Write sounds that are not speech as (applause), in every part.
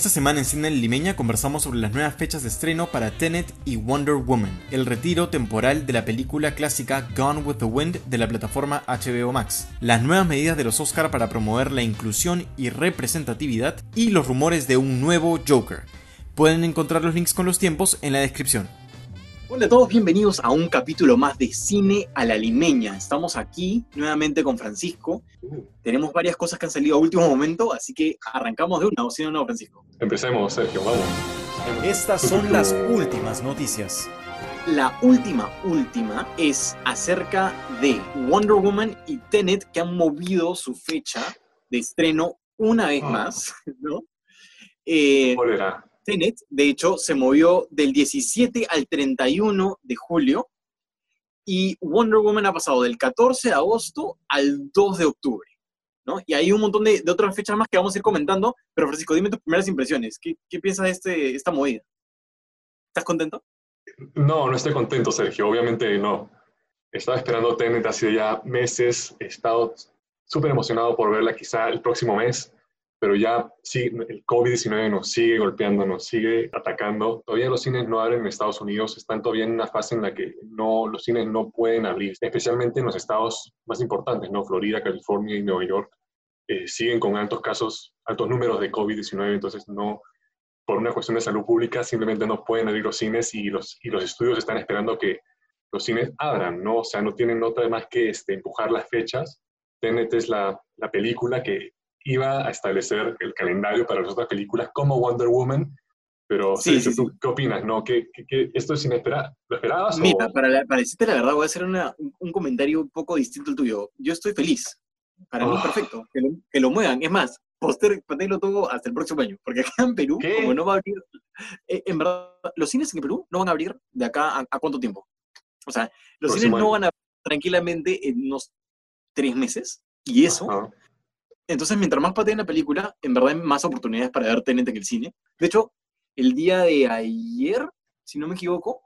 Esta semana en Cine Limeña conversamos sobre las nuevas fechas de estreno para Tenet y Wonder Woman, el retiro temporal de la película clásica Gone with the Wind de la plataforma HBO Max, las nuevas medidas de los Oscar para promover la inclusión y representatividad y los rumores de un nuevo Joker. Pueden encontrar los links con los tiempos en la descripción. Hola a todos, bienvenidos a un capítulo más de Cine a la Limeña. Estamos aquí nuevamente con Francisco. Tenemos varias cosas que han salido a último momento, así que arrancamos de una, o si no, no, Francisco. Empecemos, Sergio, vamos. Estas son las últimas noticias. La última, última es acerca de Wonder Woman y Tenet que han movido su fecha de estreno una vez Ah. más, (laughs) ¿no? Eh, ¿Cuál era? Tenet, de hecho, se movió del 17 al 31 de julio y Wonder Woman ha pasado del 14 de agosto al 2 de octubre. ¿no? Y hay un montón de, de otras fechas más que vamos a ir comentando, pero Francisco, dime tus primeras impresiones. ¿Qué, qué piensas de este, esta movida? ¿Estás contento? No, no estoy contento, Sergio, obviamente no. Estaba esperando Tenet hace ya meses, he estado súper emocionado por verla quizá el próximo mes, pero ya sí, el COVID-19 nos sigue golpeando, nos sigue atacando. Todavía los cines no abren en Estados Unidos, están todavía en una fase en la que no, los cines no pueden abrir, especialmente en los estados más importantes, ¿no? Florida, California y Nueva York, eh, siguen con altos casos, altos números de COVID-19, entonces no, por una cuestión de salud pública, simplemente no pueden abrir los cines y los, y los estudios están esperando que los cines abran, ¿no? O sea, no tienen otra más que este, empujar las fechas. Tenet es la, la película que iba a establecer el calendario para las otras películas como Wonder Woman, pero Sí, sí, ¿tú ¿qué opinas? ¿No? ¿Qué, qué- qué- esto es inesperado? ¿Lo esperabas? o- Mira, para, la- para decirte la verdad, voy a hacer una- un, comentario un poco distinto al tuyo. Yo estoy feliz. Para mí es Ah. perfecto. Que lo, que lo muevan. Es más, poster, lo todo hasta el próximo año. Porque acá en Perú, ¿Qué? como no va a abrir. eh, en verdad, los cines en Perú no van a abrir de acá a, a cuánto tiempo. O sea, los Próximo cines no año. van a abrir tranquilamente en unos tres meses. Y eso, Ajá. Entonces, mientras más pateen la película, en verdad hay más oportunidades para ver Tenet en el cine. De hecho, el día de ayer, si no me equivoco.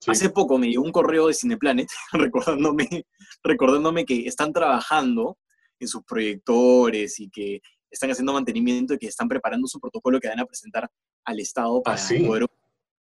Sí. Hace poco me llegó un correo de Cineplanet (laughs) recordándome, recordándome que están trabajando en sus proyectores y que están haciendo mantenimiento y que están preparando su protocolo que van a presentar al Estado para ¿Ah, sí? poder...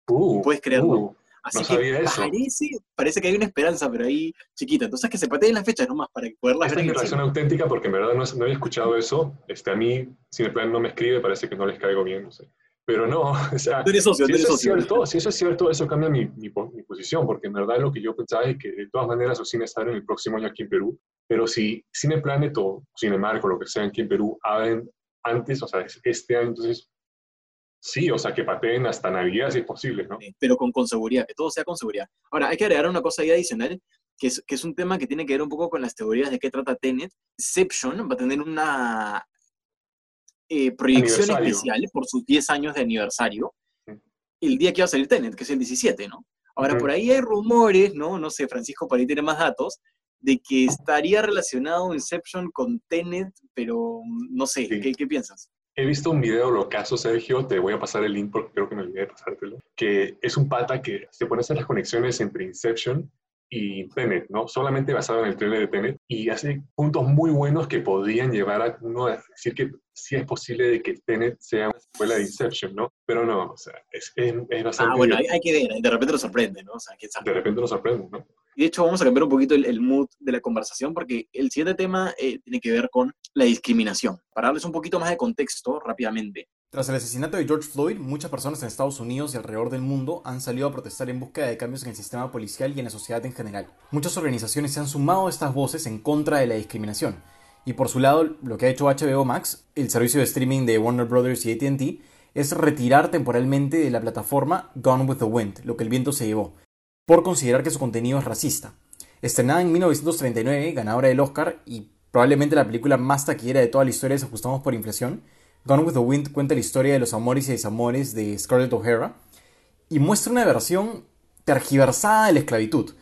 Uh, ¿Puedes creerlo? uh, Así no que sabía eso. Parece, parece que hay una esperanza, pero ahí chiquita. Entonces que se pateen las fechas nomás para poderlas Esta ver es en el cine. auténtica porque en verdad no, no había escuchado eso. Este, a mí, Cineplan no me escribe, parece que no les caigo bien, no sé. Pero no, (laughs) o sea, socio, si eso, es cierto, si eso es cierto, eso cambia mi, mi, mi posición, porque en verdad lo que yo pensaba es que de todas maneras los cines abren el próximo año aquí en Perú, pero si Cineplanet o Cinemark o lo que sea aquí en Perú abren antes, o sea, es- este año, entonces sí, o sea, que pateen hasta Navidad si es posible, ¿no? Pero con, con seguridad, que todo sea con seguridad. Ahora, hay que agregar una cosa ahí adicional, que es, que es un tema que tiene que ver un poco con las teorías de qué trata Tenet. Inception va a tener una eh, proyección especial por sus 10 años de aniversario, el día que va a salir Tenet, que es el 17, ¿no? Ahora, por ahí hay rumores, ¿no? No sé, Francisco por ahí tiene más datos, de que estaría relacionado Inception con Tenet, pero mm, no sé, Sí. ¿qué, qué piensas? He visto un video locazo, Sergio, te voy a pasar el link porque creo que me olvidé de pasártelo, que es un pata que se pone a hacer las conexiones entre Inception y Tenet, ¿no? Solamente basado en el trailer de Tenet y hace puntos muy buenos que podrían llevar a uno a decir que sí es posible de que Tenet sea una secuela de Inception, ¿no? Pero no, o sea, es, es, es bastante... Ah, bueno, hay, hay que ver, de repente lo sorprende, ¿no? O sea, quién sabe. De repente nos sorprende, ¿no? De hecho, vamos a cambiar un poquito el, el mood de la conversación porque el siguiente tema eh, tiene que ver con la discriminación. Para darles un poquito más de contexto rápidamente. Tras el asesinato de George Floyd, muchas personas en Estados Unidos y alrededor del mundo han salido a protestar en búsqueda de cambios en el sistema policial y en la sociedad en general. Muchas organizaciones se han sumado a estas voces en contra de la discriminación. Y por su lado, lo que ha hecho HBO Max, el servicio de streaming de Warner Brothers y ATT, es retirar temporalmente de la plataforma Gone with the Wind, lo que el viento se llevó, por considerar que su contenido es racista. Estrenada en 1939, ganadora del Oscar y probablemente la película más taquillera de toda la historia si ajustamos por inflación, Gone with the Wind cuenta la historia de los amores y desamores de Scarlett O'Hara y muestra una versión tergiversada de la esclavitud,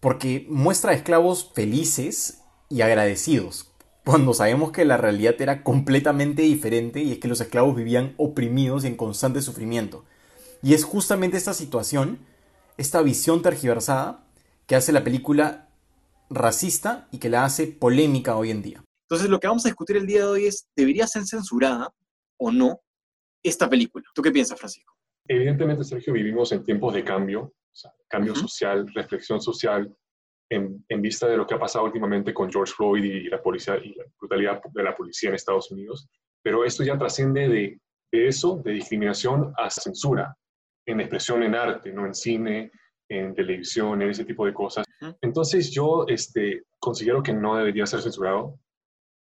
porque muestra a esclavos felices y agradecidos, (laughs) cuando sabemos que la realidad era completamente diferente y es que los esclavos vivían oprimidos y en constante sufrimiento. Y es justamente esta situación, esta visión tergiversada, que hace la película racista y que la hace polémica hoy en día. Entonces, lo que vamos a discutir el día de hoy es, ¿debería ser censurada o no esta película. ¿Tú qué piensas, Francisco? Evidentemente, Sergio, vivimos en tiempos de cambio, cambio social, reflexión social, en, en, vista de lo que ha pasado últimamente con George Floyd y la policía y la brutalidad de la policía en Estados Unidos. Pero esto ya trasciende de, de eso, de discriminación a censura, en expresión en arte, no en cine, en televisión, en ese tipo de cosas. Entonces yo este, considero que no debería ser censurado,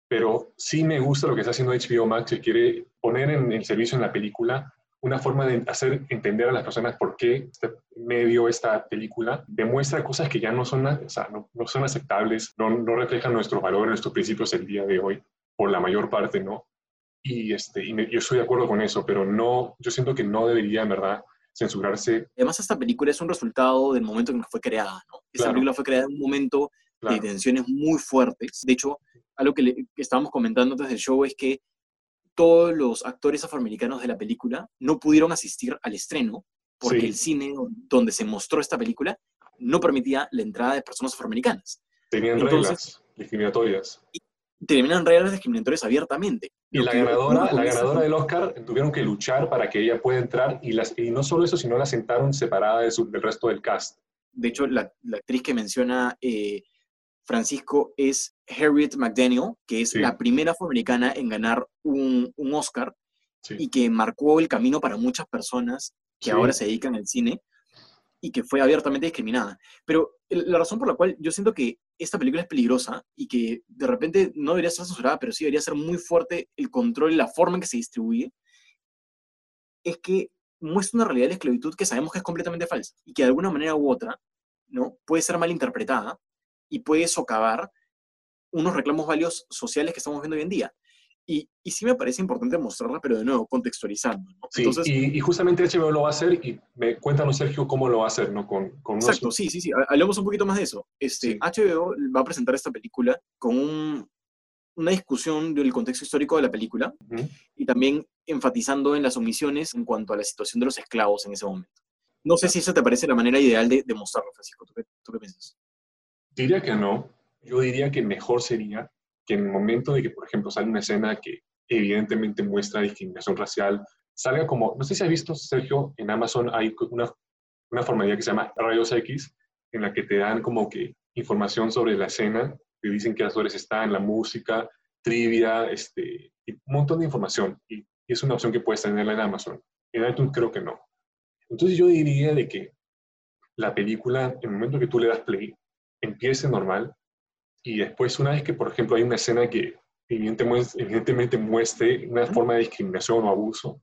pero sí me gusta lo que está haciendo HBO Max, que quiere poner en el servicio en la película una forma de hacer entender a las personas por qué este medio, esta película, demuestra cosas que ya no son, o sea, no, no, son aceptables, no, no reflejan nuestros valores, nuestros principios el día de hoy, por la mayor parte, ¿no? Y, este, y yo estoy de acuerdo con eso, pero no, yo siento que no debería, en verdad, censurarse. Además, esta película es un resultado del momento en que fue creada, ¿no? Esta película fue creada en un momento de tensiones muy fuertes. De hecho, algo que, que estábamos comentando antes del show es que todos los actores afroamericanos de la película no pudieron asistir al estreno porque el cine donde se mostró esta película no permitía la entrada de personas afroamericanas. Tenían reglas discriminatorias. Tenían reglas discriminatorias abiertamente. Y la ganadora, la ganadora del Oscar tuvieron que luchar para que ella pueda entrar y, las, y no solo eso, sino la sentaron separada del resto del cast. De hecho, la, actriz que menciona eh, Francisco es Harriet McDaniel, que es la primera afroamericana en ganar un, Oscar y que marcó el camino para muchas personas que ahora se dedican al cine y que fue abiertamente discriminada. Pero la razón por la cual yo siento que esta película es peligrosa y que de repente no debería ser censurada, pero sí debería ser muy fuerte el control y la forma en que se distribuye, es que muestra una realidad de esclavitud que sabemos que es completamente falsa y que de alguna manera u otra ¿no? puede ser mal interpretada y puede socavar unos reclamos válidos sociales que estamos viendo hoy en día. Y, y, sí me parece importante mostrarla, pero de nuevo, contextualizando. ¿no? Sí, y, justamente HBO lo va a hacer, y me, cuéntanos, Sergio, cómo lo va a hacer, ¿no? Con, con Exacto, sí, sí, sí. Hablemos un poquito más de eso. Este, HBO va a presentar esta película con un, una discusión del contexto histórico de la película y también enfatizando en las omisiones en cuanto a la situación de los esclavos en ese momento. No sé si esa te parece la manera ideal de, de mostrarlo, Francisco. ¿Tú qué, ¿Tú qué piensas? Diría que no. Yo diría que mejor sería que en el momento de que, por ejemplo, sale una escena que evidentemente muestra discriminación racial, salga como, no sé si has visto, Sergio, en Amazon hay una, una formalidad que se llama Rayos X, en la que te dan como que información sobre la escena, te dicen qué actores están, la música, trivia, este, y un montón de información. Y, es una opción que puedes tenerla en Amazon. En iTunes creo que no. Entonces yo diría de que la película, en el momento que tú le das play, empiece normal, y después una vez que, por ejemplo, hay una escena que evidentemente muestre una forma de discriminación o abuso,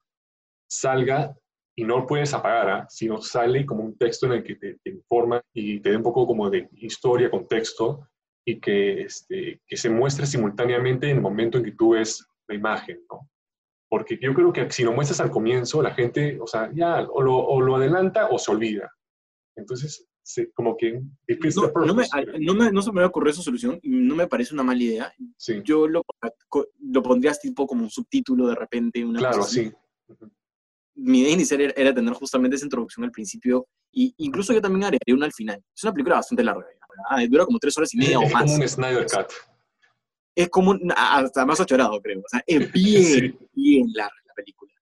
salga y no lo puedes apagar, ¿ah? sino sale como un texto en el que te, informa y te dé un poco como de historia, contexto, y que, este, que se muestre simultáneamente en el momento en que tú ves la imagen, ¿no? Porque yo creo que si lo muestras al comienzo, la gente, o sea, ya o lo, o lo adelanta o se olvida. Entonces, como que no, me, no, me, no, se me ocurrido esa solución no me parece una mala idea. Yo lo, lo pondrías tipo como un subtítulo de repente. Una claro, sí. Mi idea inicial era, tener justamente esa introducción al principio y incluso yo también agregaría una al final. Es una película bastante larga. Ah, dura como tres horas y media es o más. Es como un Snyder Cut. Es como, hasta más achorado, creo. O sea, es (laughs) bien, bien larga la película.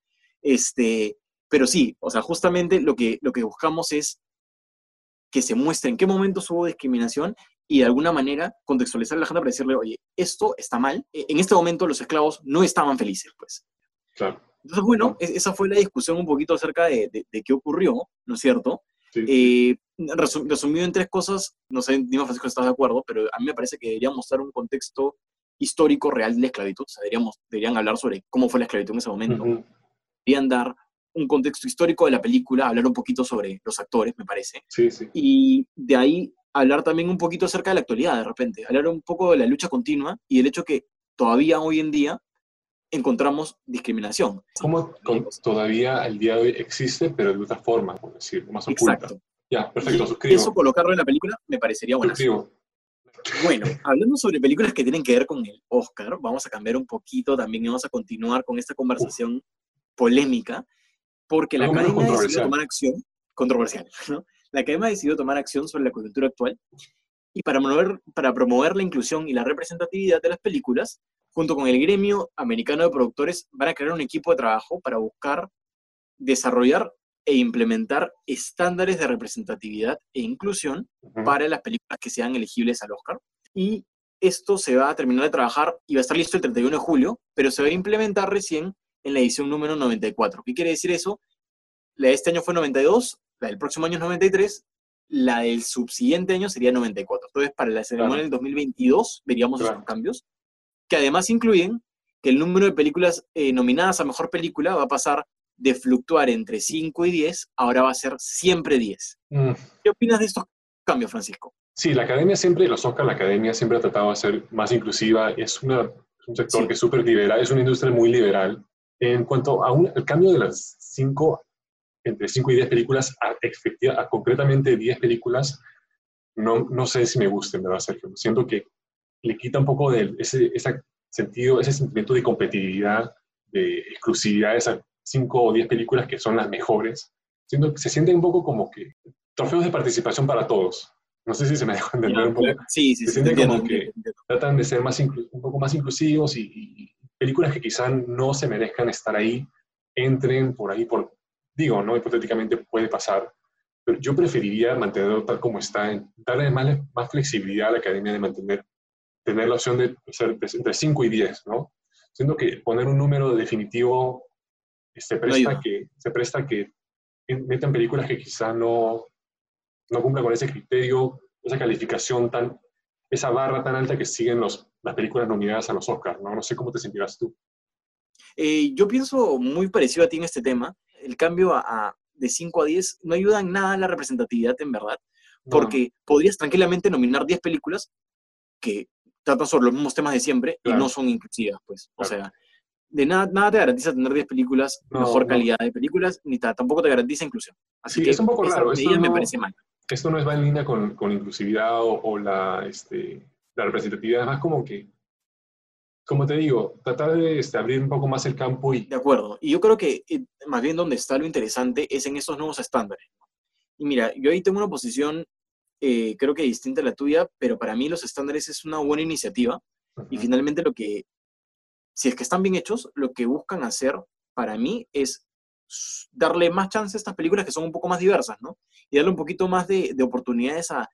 Este, pero sí, o sea, justamente lo que, lo que buscamos es que se muestre en qué momento hubo discriminación y de alguna manera contextualizar a la gente para decirle, oye, esto está mal. E, en este momento los esclavos no estaban felices, pues. Claro. Entonces, bueno, esa fue la discusión un poquito acerca de, de, qué ocurrió, ¿no es cierto? Eh, resumido en tres cosas, no sé, dime Francisco si estás de acuerdo, pero a mí me parece que debería mostrar un contexto histórico real de la esclavitud. O sea, deberíamos, deberían hablar sobre cómo fue la esclavitud en ese momento. Deberían dar un contexto histórico de la película, hablar un poquito sobre los actores, me parece. Sí, sí. Y de ahí hablar también un poquito acerca de la actualidad, de repente, hablar un poco de la lucha continua y el hecho que todavía hoy en día encontramos discriminación. ¿Cómo todavía el día de hoy existe, pero de otra forma, por decir, más oculta? Exacto. Ya, perfecto, suscribo. Eso colocarlo en la película me parecería bueno. Suscribo. Bueno, hablando sobre películas que tienen que ver con el Oscar, vamos a cambiar un poquito también y vamos a continuar con esta conversación polémica porque la Academia decidido tomar acción, controversial, ¿no? La Academia decidió tomar acción sobre la coyuntura actual y para promover, para promover la inclusión y la representatividad de las películas, junto con el gremio americano de productores, van a crear un equipo de trabajo para buscar desarrollar e implementar estándares de representatividad e inclusión Ujú. para las películas que sean elegibles al Oscar. Y esto se va a terminar de trabajar y va a estar listo el 31 de julio, pero se va a implementar recién en la edición número 94. ¿Qué quiere decir eso? La de este año fue 92, la del próximo año es 93, la del subsiguiente año sería 94. Entonces, para la ceremonia Claro. del 2022 veríamos Claro. esos cambios, que además incluyen que el número de películas eh, nominadas a Mejor Película va a pasar de fluctuar entre 5 y 10, ahora va a ser siempre 10. Mm, ¿Qué opinas de estos cambios, Francisco? Sí, la academia siempre, los Oscar, la academia siempre ha tratado de ser más inclusiva. Es, una, es un sector Sí. que es súper liberal, es una industria muy liberal. En cuanto a un- el cambio de las 5, entre 5 y 10 películas, a, efectiva- a concretamente 10 películas, no, no sé si me gusten, ¿verdad, Sergio? Siento que le quita un poco de ese, ese sentido, ese sentimiento de competitividad, de exclusividad de esas 5 o 10 películas que son las mejores. Siento que se sienten un poco como que trofeos de participación para todos. No sé si se me dejó entender un poco. Sí, sí, Se sí. como que-. Tratan de ser más un poco más inclusivos y, y películas que quizás no se merezcan estar ahí, entren por ahí, por, digo, ¿no? Hipotéticamente puede pasar, pero yo preferiría mantenerlo tal como está, darle más, más flexibilidad a la academia de mantener, tener la opción de ser entre 5 y 10, ¿no? Siendo que poner un número definitivo se presta, ayuda. que, se presta que metan películas que quizá no, no cumplan con ese criterio, esa calificación tan, esa barra tan alta que siguen los, las películas nominadas a los Oscars, ¿no? No sé cómo te sentirás tú. Eh, yo pienso muy parecido a ti en este tema. El cambio a, a- de 5 a 10 no ayuda en nada a la representatividad, en verdad, No, porque podrías tranquilamente nominar 10 películas que tratan sobre los mismos temas de siempre Claro. y no son inclusivas, pues. O Claro. sea, de nada, nada te garantiza tener 10 películas, No, mejor no. calidad de películas, ni ta- tampoco te garantiza inclusión. Así Sí, que es un poco raro, esto me no- parece mal. Esto no es va en línea con, con inclusividad o, o la, este, la representatividad, es más como que, como te digo, tratar de este, abrir un poco más el campo y De acuerdo. Y yo creo que eh, más bien donde está lo interesante es en estos nuevos estándares. Y mira, yo ahí tengo una posición, eh, creo que distinta a la tuya, pero para mí los estándares es una buena iniciativa y Ujú. finalmente lo que, si es que están bien hechos, lo que buscan hacer para mí es darle más chance a estas películas que son un poco más diversas, ¿no? Y darle un poquito más de, de oportunidades a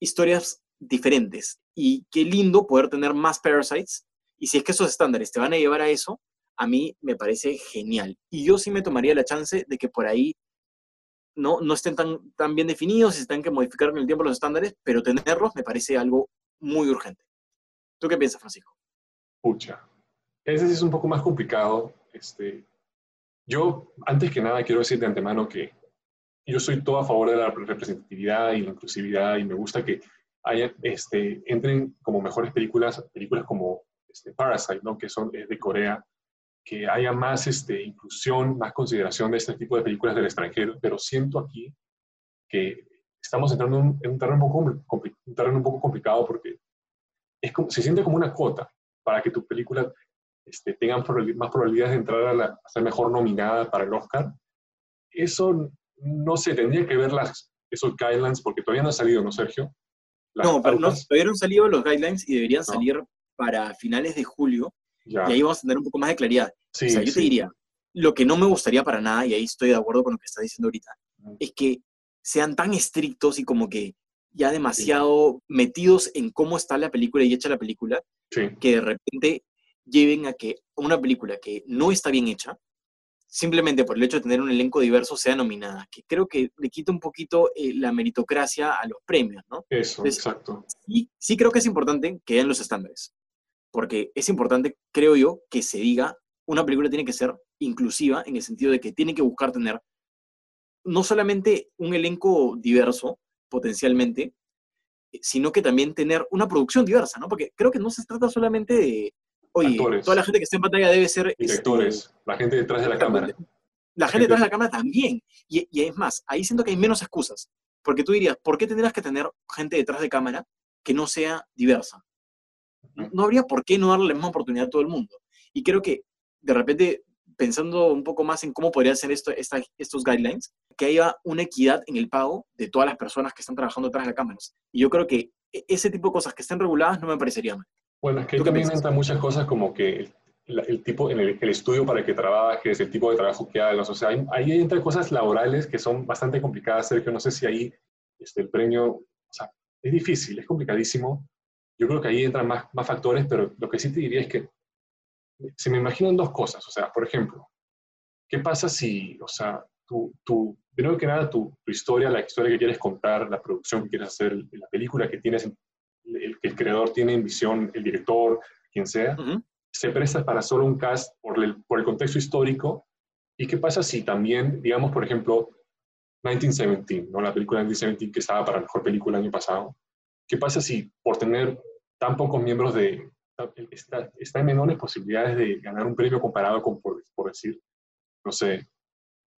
historias diferentes. Y qué lindo poder tener más Parasites. Y si es que esos estándares te van a llevar a eso, a mí me parece genial. Y yo sí me tomaría la chance de que por ahí no, no estén tan, tan bien definidos se tengan que modificar en el tiempo los estándares, pero tenerlos me parece algo muy urgente. ¿Tú qué piensas, Francisco? Pucha. Ese es un poco más complicado. Este, yo, antes que nada, quiero decir de antemano que yo soy todo a favor de la representatividad y la inclusividad y me gusta que haya, este, entren como mejores películas, películas como este, Parasite, ¿no? que son es de Corea, que haya más este, inclusión, más consideración de este tipo de películas del extranjero, pero siento aquí que estamos entrando en un, en un terreno, un poco, un terreno un poco complicado porque es como, se siente como una cuota para que tu película este, tenga probabil- más probabilidades de entrar a, la, a ser mejor nominada para el Oscar. Eso no se tendría que ver las, esos guidelines porque todavía no ha salido, ¿no, Sergio? No, pero no, todavía no han salido los guidelines y deberían No. salir para finales de julio ya. y ahí vamos a tener un poco más de claridad. Sí, o sea, yo te diría, lo que no me gustaría para nada, y ahí estoy de acuerdo con lo que estás diciendo ahorita, es que sean tan estrictos y como que ya demasiado metidos en cómo está la película y hecha la película, que de repente lleven a que una película que no está bien hecha, simplemente por el hecho de tener un elenco diverso, sea nominada, que creo que le quita un poquito eh, la meritocracia a los premios, ¿no? eso, Entonces, exacto. Y sí creo que es importante que den los estándares, porque es importante, creo yo, que se diga, una película tiene que ser inclusiva en el sentido de que tiene que buscar tener no solamente un elenco diverso, potencialmente, eh, sino que también tener una producción diversa, ¿no? Porque creo que no se trata solamente de, oye, Actores. toda la gente que está en pantalla debe ser... este, Directores, la gente detrás de la cámara. la gente Gente- detrás de la cámara también. Y, y es más, ahí siento que hay menos excusas. Porque tú dirías, ¿por qué tendrías que tener gente detrás de cámara que no sea diversa? No, habría por qué no darle la misma oportunidad a todo el mundo. Y creo que, de repente, pensando un poco más en cómo podría ser esto, esta- estos guidelines, que haya una equidad en el pago de todas las personas que están trabajando detrás de cámaras. Y yo creo que e- ese tipo de cosas que estén reguladas no me parecería mal. Bueno, es que también entran muchas cosas como que el, tipo, en el, estudio para que trabajes, el tipo de trabajo que hagas, o sea, ahí, ahí entran cosas laborales que son bastante complicadas, Sergio, no sé si ahí este, el premio, o sea, es difícil, es complicadísimo, yo creo que ahí entran más, más factores, pero lo que sí te diría es que se me imaginan dos cosas, o sea, por ejemplo, ¿qué pasa si, o sea, tú, tú primero que nada, tu, tu, historia, la historia que quieres contar, la producción que quieres hacer, la película que tienes, el, el creador tiene en visión, el director, quien sea, se presta para solo un cast por el, por el contexto histórico. ¿Y qué pasa si también, digamos, por ejemplo, 1917, ¿no? la película 1917 que estaba para mejor película el año pasado, ¿qué pasa si por tener tan pocos miembros de... Está, está en menores posibilidades de ganar un premio comparado con, por, por decir, no sé,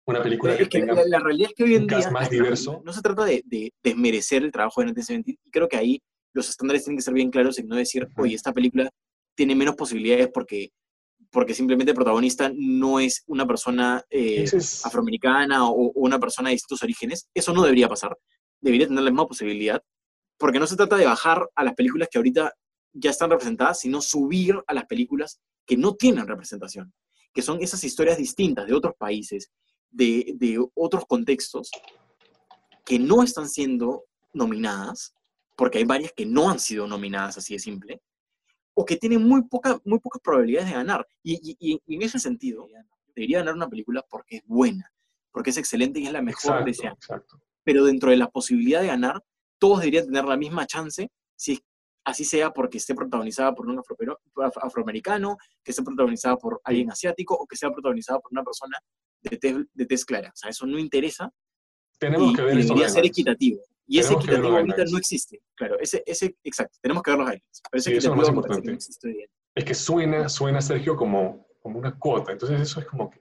una película que, tenga la, realidad es que hoy en día más diverso. No, se trata de, desmerecer el trabajo de 1917 y creo que ahí los estándares tienen que ser bien claros y no decir, oye, esta película tiene menos posibilidades porque, porque simplemente el protagonista no es una persona eh, afroamericana o, una persona de distintos orígenes. Eso no debería pasar. Debería tener la misma posibilidad. Porque no se trata de bajar a las películas que ahorita ya están representadas, sino subir a las películas que no tienen representación, que son esas historias distintas de otros países, de, de otros contextos, que no están siendo nominadas, porque hay varias que no han sido nominadas así de simple, o que tienen muy, poca, muy pocas probabilidades de ganar. Y, en ese sentido, debería ganar una película porque es buena, porque es excelente y es la mejor de ese año. Pero dentro de la posibilidad de ganar, todos deberían tener la misma chance, si así sea porque esté protagonizada por un afroamericano, que esté protagonizada por alguien asiático o que sea protagonizada por una persona de tez, de tez clara. O sea, eso no interesa. Tenemos que ver y debería ser equitativo. Y ese equitativo ahorita no existe. Claro, ese, ese, exacto, tenemos que ver los highlights. Pero ese eso es más importante. Es que suena, suena, Sergio, como, como una cuota. Entonces eso es como que...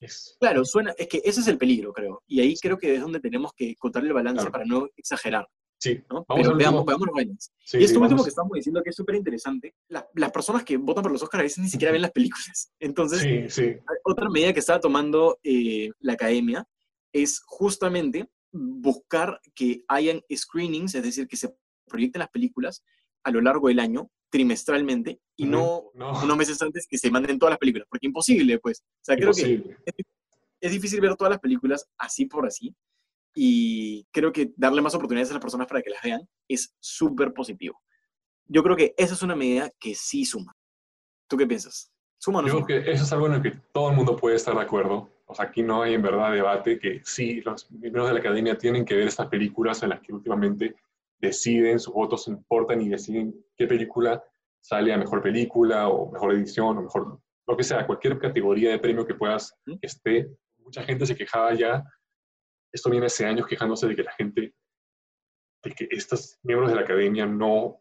Es... Claro, suena, es que ese es el peligro, creo. Y ahí creo que es donde tenemos que contar el balance para no exagerar. Sí, ¿no? Vamos Pero veamos, veamos, los highlights. y esto último que estamos diciendo que es súper interesante, las personas que votan por los Oscars a veces ni siquiera ven las películas. (laughs) Entonces, sí, otra medida que estaba tomando eh, la academia es justamente buscar que hayan screenings, es decir, que se proyecten las películas a lo largo del año, trimestralmente, y no, unos meses antes que se manden todas las películas, porque imposible, pues. O sea, creo que es, difícil ver todas las películas así por así, y creo que darle más oportunidades a las personas para que las vean es súper positivo. Yo creo que esa es una medida que sí suma. ¿Tú qué piensas? ¿Suma o no Yo creo que eso es algo en el que todo el mundo puede estar de acuerdo o sea, aquí no hay en verdad debate que sí, los miembros de la academia tienen que ver estas películas en las que últimamente deciden, sus votos importan y deciden qué película sale a mejor película o mejor edición o mejor, lo que sea, cualquier categoría de premio que puedas que esté. Mucha gente se quejaba ya, esto viene hace años quejándose de que la gente, de que estos miembros de la academia no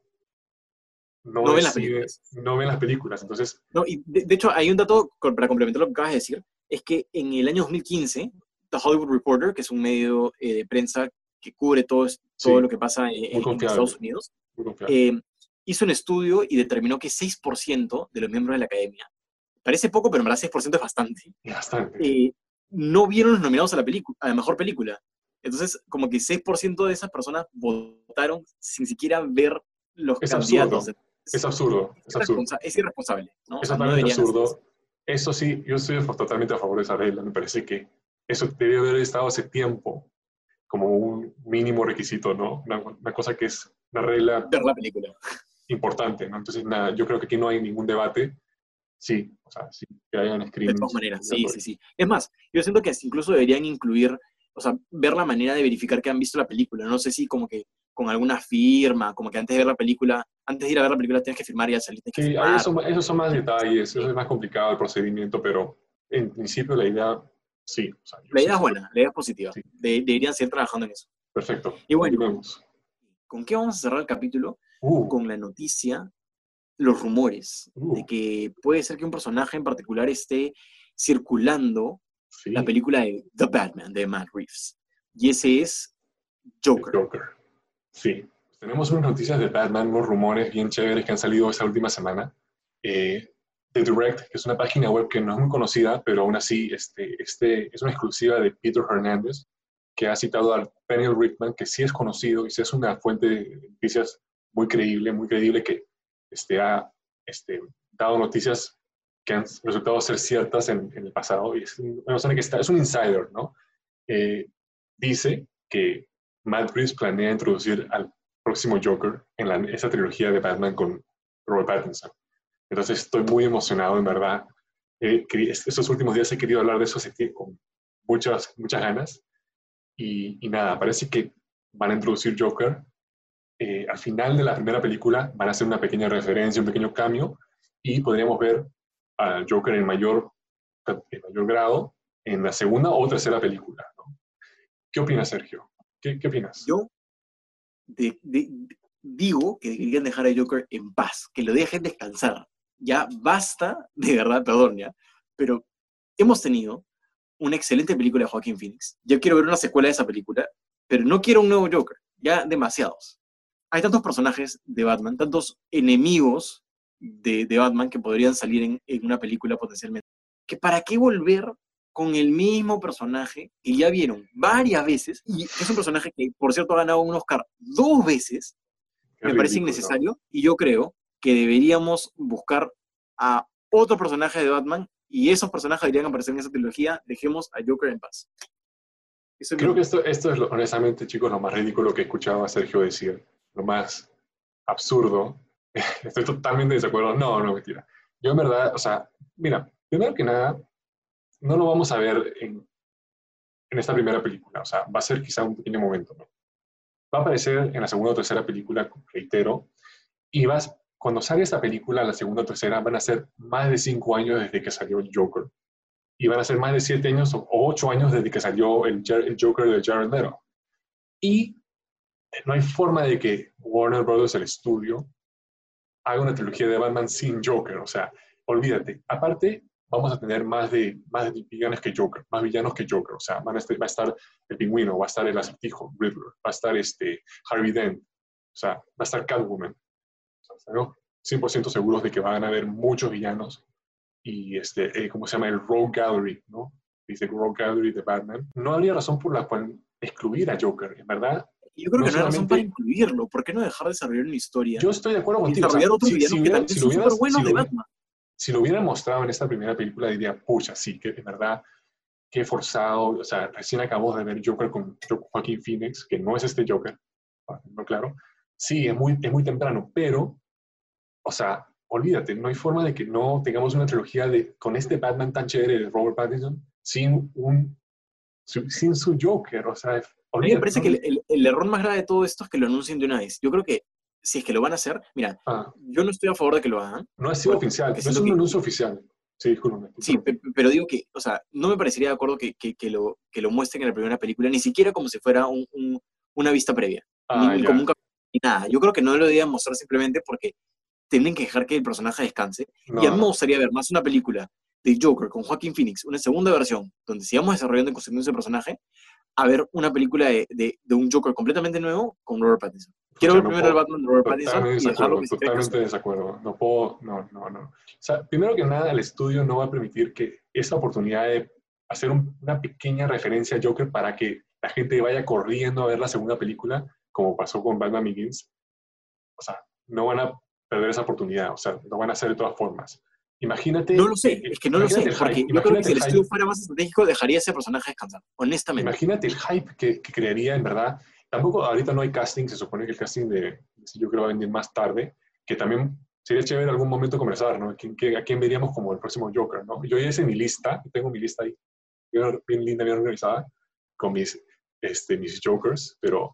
no, ven las películas. No ven las películas, entonces... No, y de, de, hecho hay un dato para complementar lo que acabas de decir, es que en el año 2015, The Hollywood Reporter, que es un medio eh, de prensa que cubre todo, todo lo que pasa en, Estados Unidos, eh, hizo un estudio y determinó que 6% de los miembros de la academia, parece poco, pero en verdad 6% es bastante, bastante. Eh, no vieron los nominados a la, a la mejor película. Entonces, como que 6% de esas personas votaron sin siquiera ver los es candidatos. Absurdo. Es absurdo. Es, absurdo. es irresponsable. ¿no? Es absurdo. Eso sí, yo estoy totalmente a favor de esa regla. Me parece que eso debe haber estado hace tiempo como un mínimo requisito, ¿no? Una, cosa que es una regla Ver la película. importante, ¿no? Entonces, nada, yo creo que aquí no hay ningún debate. Sí, o sea, sí, que hayan screenings. De todas maneras, sí, sí, sí. Es más, yo siento que incluso deberían incluir, o sea, ver la manera de verificar que han visto la película. No sé si como que con alguna firma, como que antes de ver la película, antes de ir a ver la película tienes que firmar y al salir sí, Esos, son más detalles, eso es más complicado el procedimiento, pero en principio la idea, sí. la idea es buena, la idea es positiva. deberían seguir trabajando en eso. Perfecto. Y bueno, ¿con qué vamos a cerrar el capítulo? Uh. Con la noticia, los rumores uh. de que puede ser que un personaje en particular esté circulando la película de The Batman de Matt Reeves. Y ese es Joker. Joker. Sí, tenemos unas noticias de Batman, unos rumores bien chéveres que han salido esta última semana. Eh, The Direct, que es una página web que no es muy conocida, pero aún así este, este, es una exclusiva de Peter Hernández, que ha citado al Daniel Rickman, que sí es conocido y sí es una fuente de noticias muy creíble, muy creíble, que este, ha este, dado noticias que han resultado ser ciertas en, el pasado. Y es una persona que está, es un insider, ¿no? Eh, dice que Matt Reeves planea introducir al próximo Joker en la, esa trilogía de Batman con Robert Pattinson. Entonces estoy muy emocionado, en verdad. Estos últimos días he querido hablar de eso con muchas, muchas ganas. Y, y, nada, parece que van a introducir Joker. Eh, al final de la primera película van a hacer una pequeña referencia, un pequeño cambio, y podríamos ver al Joker en mayor, en mayor grado en la segunda o tercera película. ¿Qué opinas, Sergio? ¿Qué, qué opinas? Yo digo que deberían dejar a Joker en paz, que lo dejen descansar. Ya basta, (laughs) de verdad, perdón, ya, pero hemos tenido una excelente película de Joaquín Phoenix. Yo quiero ver una secuela de esa película, pero no quiero un nuevo Joker, ya demasiados. Hay tantos personajes de Batman, tantos enemigos de, Batman que podrían salir en, una película potencialmente, que para qué volver con el mismo personaje que ya vieron varias veces, y es un personaje que, por cierto, ha ganado un Oscar dos veces, me parece innecesario, y yo creo que deberíamos buscar a otro personaje de Batman, y esos personajes deberían aparecer en esa trilogía, dejemos a Joker en paz. creo que esto, esto es, honestamente, chicos, lo más ridículo que he escuchado a Sergio decir, lo más absurdo. (laughs) Estoy totalmente de desacuerdo. No, no, mentira. Yo en verdad, o sea, mira, primero que nada, no lo vamos a ver en, en esta primera película, o sea, va a ser quizá un pequeño momento. Va a aparecer en la segunda o tercera película, reitero, y vas, cuando salga esta película, la segunda o tercera, van a ser más de cinco años desde que salió Joker. Y van a ser más de siete años o ocho años desde que salió el, el Joker de Jared Leto. Y no hay forma de que Warner Brothers, el estudio, haga una trilogía de Batman sin Joker. O sea, olvídate. Aparte, vamos a tener más de, más de villanos que Joker, más villanos que Joker. O sea, van a estar, va a estar el pingüino, va a estar el acertijo, Riddler, va a estar este Harvey Dent, o sea, va a estar Catwoman. O sea, 100% seguros de que van a haber muchos villanos y, este, eh, ¿cómo se llama? El Rogue Gallery, ¿no? Dice Rogue Gallery de Batman. No habría razón por la cual excluir a Joker, en verdad. Yo creo que no hay razón para incluirlo. ¿Por qué no dejar de desarrollar una historia? Yo estoy de acuerdo contigo. Desarrollar otro villano que también es súper bueno de Batman si lo hubieran mostrado en esta primera película, diría, pucha, sí, que de verdad, qué forzado, o sea, recién acabo de ver Joker con Joaquín Phoenix, que no es este Joker, no claro, sí, es muy, es muy temprano, pero, o sea, olvídate, no hay forma de que no tengamos una trilogía de, con este Batman tan chévere de Robert Pattinson sin un, sin su Joker, o sea, olvídate, me parece que el, el, error más grave de todo esto es que lo anuncien de una vez. Yo creo que si es que lo van a hacer, mira, ah. yo no estoy a favor de que lo hagan. No ha sido oficial, no es un anuncio oficial. Sí, discúlpame. Sí, pero digo que, o sea, no me parecería de acuerdo que, que, lo, que lo muestren en la primera película, ni siquiera como si fuera un, una vista previa. Ah, ni, como un ni nada. Yo creo que no lo deberían mostrar simplemente porque tienen que dejar que el personaje descanse. Y a mí me gustaría ver más una película de Joker con Joaquín Phoenix, una segunda versión, donde sigamos desarrollando y construyendo ese personaje, a ver una película de, de, de un Joker completamente nuevo con Robert Pattinson. Quiero ver primero el Batman de Robert Pattinson y dejarlo que Totalmente de desacuerdo. No puedo, no, no, no. O sea, primero que nada, el estudio no va a permitir que esta oportunidad de hacer una pequeña referencia a Joker para que la gente vaya corriendo a ver la segunda película, como pasó con Batman Begins. O sea, no van a perder esa oportunidad. O sea, lo van a hacer de todas formas. Imagínate. No lo sé, es que no lo sé, porque yo creo que si el, estudio fuera más estratégico, dejaría ese personaje descansar, honestamente. Imagínate el hype que, que crearía, en verdad, Tampoco ahorita no hay casting, se supone que el casting de, yo creo va a venir más tarde, que también sería chévere en algún momento conversar, ¿no? ¿A quién, a quién veríamos como el próximo Joker, ¿no? Yo hice mi lista, tengo mi lista ahí, bien linda, bien organizada, con mis, este, mis Jokers, pero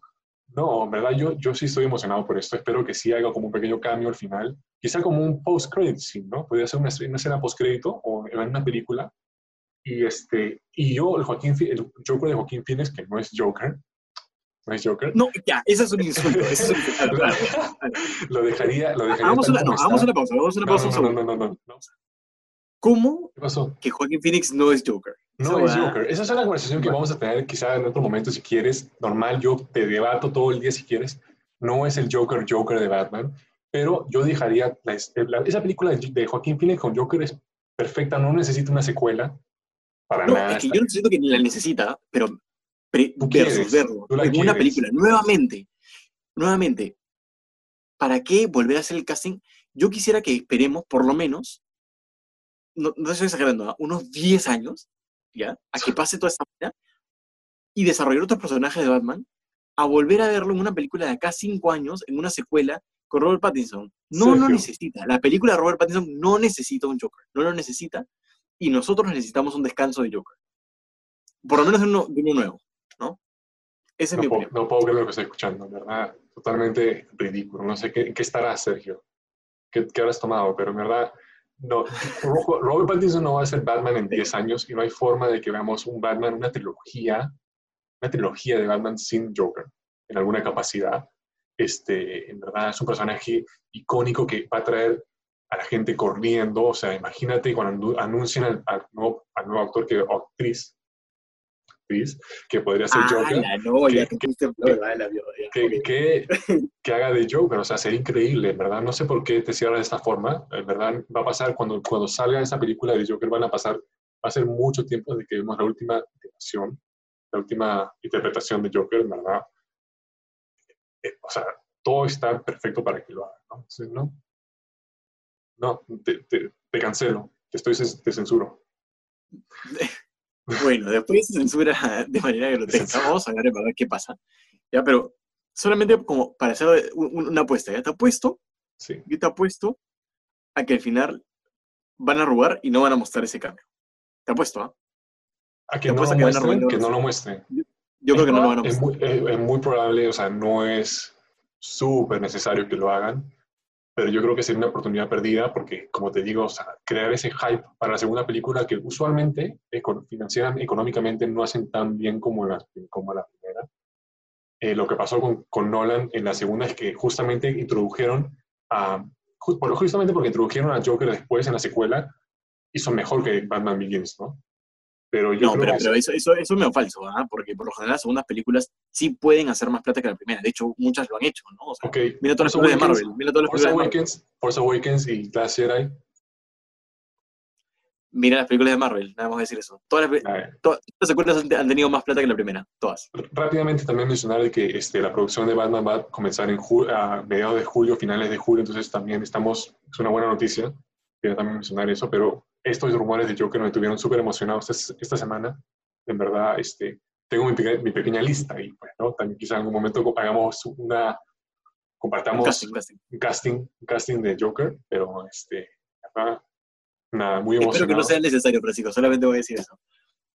no, en verdad yo, yo sí estoy emocionado por esto, espero que sí haga como un pequeño cambio al final, quizá como un post-credit scene, ¿no? Podría ser una, una escena post-crédito o en una película, y, este, y yo, el, Joaquín, el Joker de Joaquín Phoenix, que no es Joker, ¿No es Joker? No, ya, ese es un insulto. Ese es un insulto. (laughs) lo dejaría. Lo dejaría hagamos, una, no, hagamos una pausa. Hagamos una pausa. No, no, no, no, no, ¿Cómo ¿Qué pasó? que Joaquín Phoenix no es Joker? No es Joker. Esa es una conversación que vamos a tener quizá en otro momento si quieres. Normal, yo te debato todo el día si quieres. No es el Joker Joker de Batman, pero yo dejaría esa película de Joaquín Phoenix con Joker es perfecta, no necesita una secuela para no, nada. Es que yo no siento que ni la necesita, pero versus verlo en una película. Nuevamente, nuevamente, ¿para qué volver a hacer el casting? yo quisiera que esperemos, por lo menos, no, no estoy exagerando, ¿ah? unos 10 años, ¿ya? A que pase toda esta vida y desarrollar otros personajes de Batman, a volver a verlo en una película de acá 5 años, en una secuela, con Robert Pattinson. No lo necesita. La película de Robert Pattinson no necesita un Joker. No lo necesita. Y nosotros necesitamos un descanso de Joker. Por lo menos de uno, nuevo, ¿no? Ese es mi opinión. No puedo creer lo que estoy escuchando, ¿verdad? Totalmente ridículo. No sé qué, qué estará, Sergio. ¿Qué, ¿Qué, habrás tomado? Pero en verdad, no. Robert Pattinson no va a ser Batman en 10 años y no hay forma de que veamos un Batman, una trilogía, una trilogía de Batman sin Joker en alguna capacidad este, en verdad es un personaje icónico que va a traer a la gente corriendo. O sea, imagínate cuando anuncian al, nuevo, actor que, o actriz, que podría ser Joker. que, (laughs) que, haga de Joker, o sea, sería increíble, ¿verdad? No sé por qué te cierra de esta forma, en verdad va a pasar cuando, cuando salga esa película de Joker, van a pasar, va a ser mucho tiempo de que vemos la última interpretación, la última interpretación de Joker, ¿verdad? Eh, o sea, todo está perfecto para que lo haga, ¿no? Entonces, no, no, te, te, cancelo, te estoy te censuro. (laughs) Bueno, después se censura (laughs) de manera grotesca. Vamos a ver para ver qué pasa. Ya, pero solamente como para hacer una apuesta, ¿ya? Te apuesto, sí. yo te apuesto a que al final van a robar y no van a mostrar ese cambio. Te apuesto, ¿ah? A que, no lo, muestren, que no lo muestren. Yo creo que no lo van a Es muy, es, muy probable, o sea, no es súper necesario que lo hagan, pero yo creo que sería una oportunidad perdida porque, como te digo, crear ese hype para la segunda película que usualmente, financieran, económicamente, no hacen tan bien como la, como la primera. Eh, lo que pasó con, con, Nolan en la segunda es que justamente introdujeron a, justamente porque introdujeron a Joker después en la secuela, hizo mejor que Batman Begins, ¿no? Pero yo no, pero, pero eso, eso, eso, es medio falso, ¿ah? porque por lo general las segundas películas sí pueden hacer más plata que la primera. De hecho, muchas lo han hecho, ¿no? O sea, Mira todas las películas de Marvel. Mira todas las Force, Awakens, Force Awakens y Last Jedi. Mira las películas de Marvel, nada más decir eso. Todas las, todas las secuelas han, tenido más plata que la primera, todas. Rápidamente también mencionar que este, la producción de Batman va a comenzar en a mediados de julio, finales de julio, entonces también estamos, es una buena noticia, quería también mencionar eso, pero estos rumores de Joker me tuvieron súper emocionados esta, semana. En verdad, este, tengo mi, pequeña lista y pues, ¿no? También quizá en algún momento hagamos una, compartamos un casting, un casting, casting, de Joker, pero este, nada, muy emocionado. Espero que no sea necesario, Francisco, solamente voy a decir eso.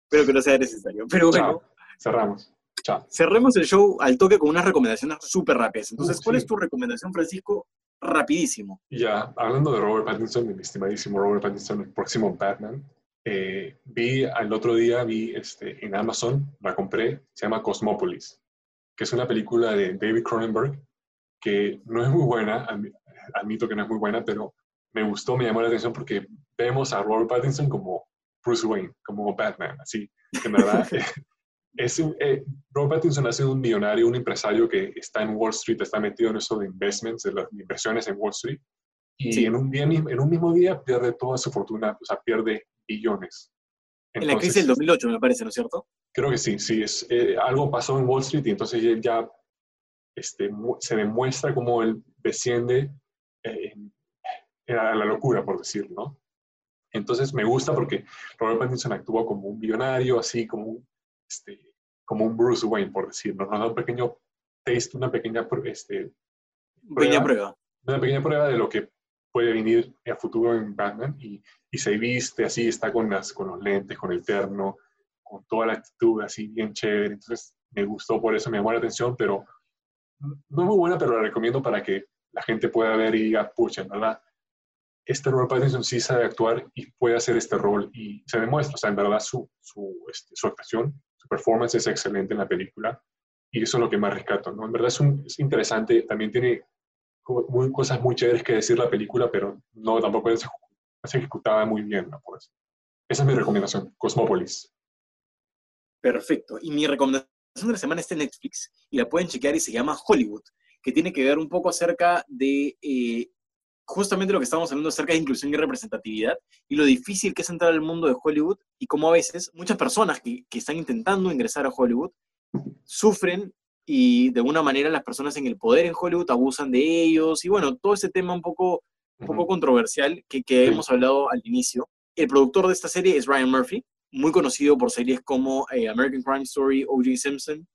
Espero que no sea necesario. Pero bueno. cerramos. Chao. Cerremos el show al toque con unas recomendaciones súper rápidas. Entonces, ¿cuál es tu recomendación, Francisco, rapidísimo. Ya, hablando de Robert Pattinson, de mi estimadísimo Robert Pattinson, el próximo Batman, eh, vi al otro día, vi este, en Amazon, la compré, se llama Cosmopolis, que es una película de David Cronenberg, que no es muy buena, admito que no es muy buena, pero me gustó, me llamó la atención porque vemos a Robert Pattinson como Bruce Wayne, como Batman, así, en verdad (laughs) es eh, Robert Pattinson ha sido un millonario, un empresario que está en Wall Street, está metido en eso de investments, de las inversiones en Wall Street, y en, un día, en un mismo día pierde toda su fortuna, o sea, pierde billones. en la crisis del 2008, me parece, ¿no es cierto? Creo que sí, sí. Es, eh, algo pasó en Wall Street y entonces él ya este, se demuestra cómo él desciende eh, a la locura, por decirlo, ¿no? Entonces me gusta porque Robert Pattinson actúa como un billonario, así como un este, como un Bruce Wayne, por decirlo. Nos da un pequeño taste, una pequeña, este, pequeña prueba. Una pequeña prueba de lo que puede venir a futuro en Batman y, y, se viste así, está con, las, con los lentes, con el terno, con toda la actitud así bien chévere. Entonces me gustó por eso, me llamó la atención, pero no es muy buena, pero la recomiendo para que la gente pueda ver y diga, pucha, ¿verdad? este Robert Pattinson sí sabe actuar y puede hacer este rol y se demuestra, o sea, en verdad su, su, este, su actuación, su performance es excelente en la película y eso es lo que más rescato, ¿no? En verdad es, un, es interesante, también tiene muy, cosas muy chéveres que decir la película, pero no, tampoco es, es ejecutada muy bien, ¿no? Pues, esa es mi recomendación, Cosmópolis. Perfecto, y mi recomendación de la semana está en Netflix y la pueden chequear y se llama Hollywood, que tiene que ver un poco acerca de eh, justamente lo que estamos hablando acerca de inclusión y representatividad y lo difícil que es entrar al mundo de Hollywood y cómo a veces muchas personas que, que están intentando ingresar a Hollywood sufren y de alguna manera las personas en el poder en Hollywood abusan de ellos y bueno, todo ese tema un poco un poco controversial que, que hemos hablado al inicio. El productor de esta serie es Ryan Murphy, muy conocido por series como eh, American Crime Story, O.J. Simpson.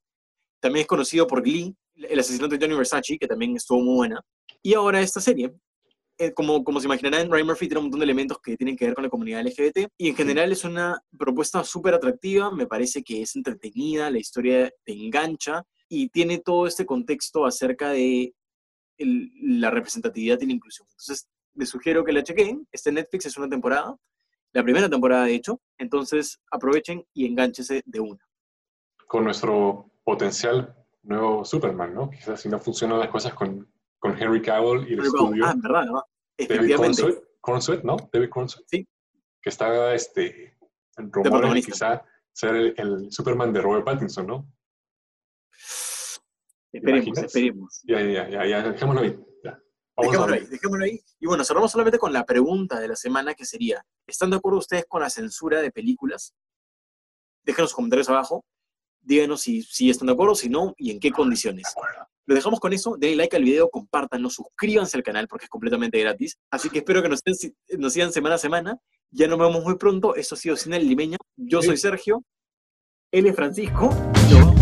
También es conocido por Glee, El asesinato de Johnny Versace, que también estuvo muy buena. Y ahora esta serie. Eh, como, como se imaginarán, Ryan Murphy tiene un montón de elementos que tienen que ver con la comunidad LGBT. Y en general es una propuesta súper atractiva. Me parece que es entretenida, la historia te engancha y tiene todo este contexto acerca de la representatividad y la inclusión. Entonces, les sugiero que la chequen. Este Netflix es una temporada, la primera temporada de hecho, entonces aprovechen y enganchese de una. Con nuestro potencial nuevo Superman, ¿no? Quizás si no funcionan las cosas con, con Henry Cavill y el estudio. Ah, verdad, ¿no? David Cornsweet, ¿no? David Cornsweet. Sí. Que está este, en rumores quizá ser el, el Superman de Robert Pattinson, ¿no? Esperemos, esperemos. Ya, ya, ya, ya, dejémoslo ahí. dejémoslo ahí, dejémoslo ahí. Y bueno, cerramos solamente con la pregunta de la semana que sería, ¿están de acuerdo ustedes con la censura de películas? Déjenos sus comentarios abajo. Díganos si, si están de acuerdo, si no, y en qué condiciones. Lo dejamos con eso. Denle like al video, compártanlo, suscríbanse al canal porque es completamente gratis. Así que espero que nos, nos sigan semana a semana. Ya nos vemos muy pronto. Esto ha sido Cine Limeño. Yo soy Sergio. Él es Francisco. Y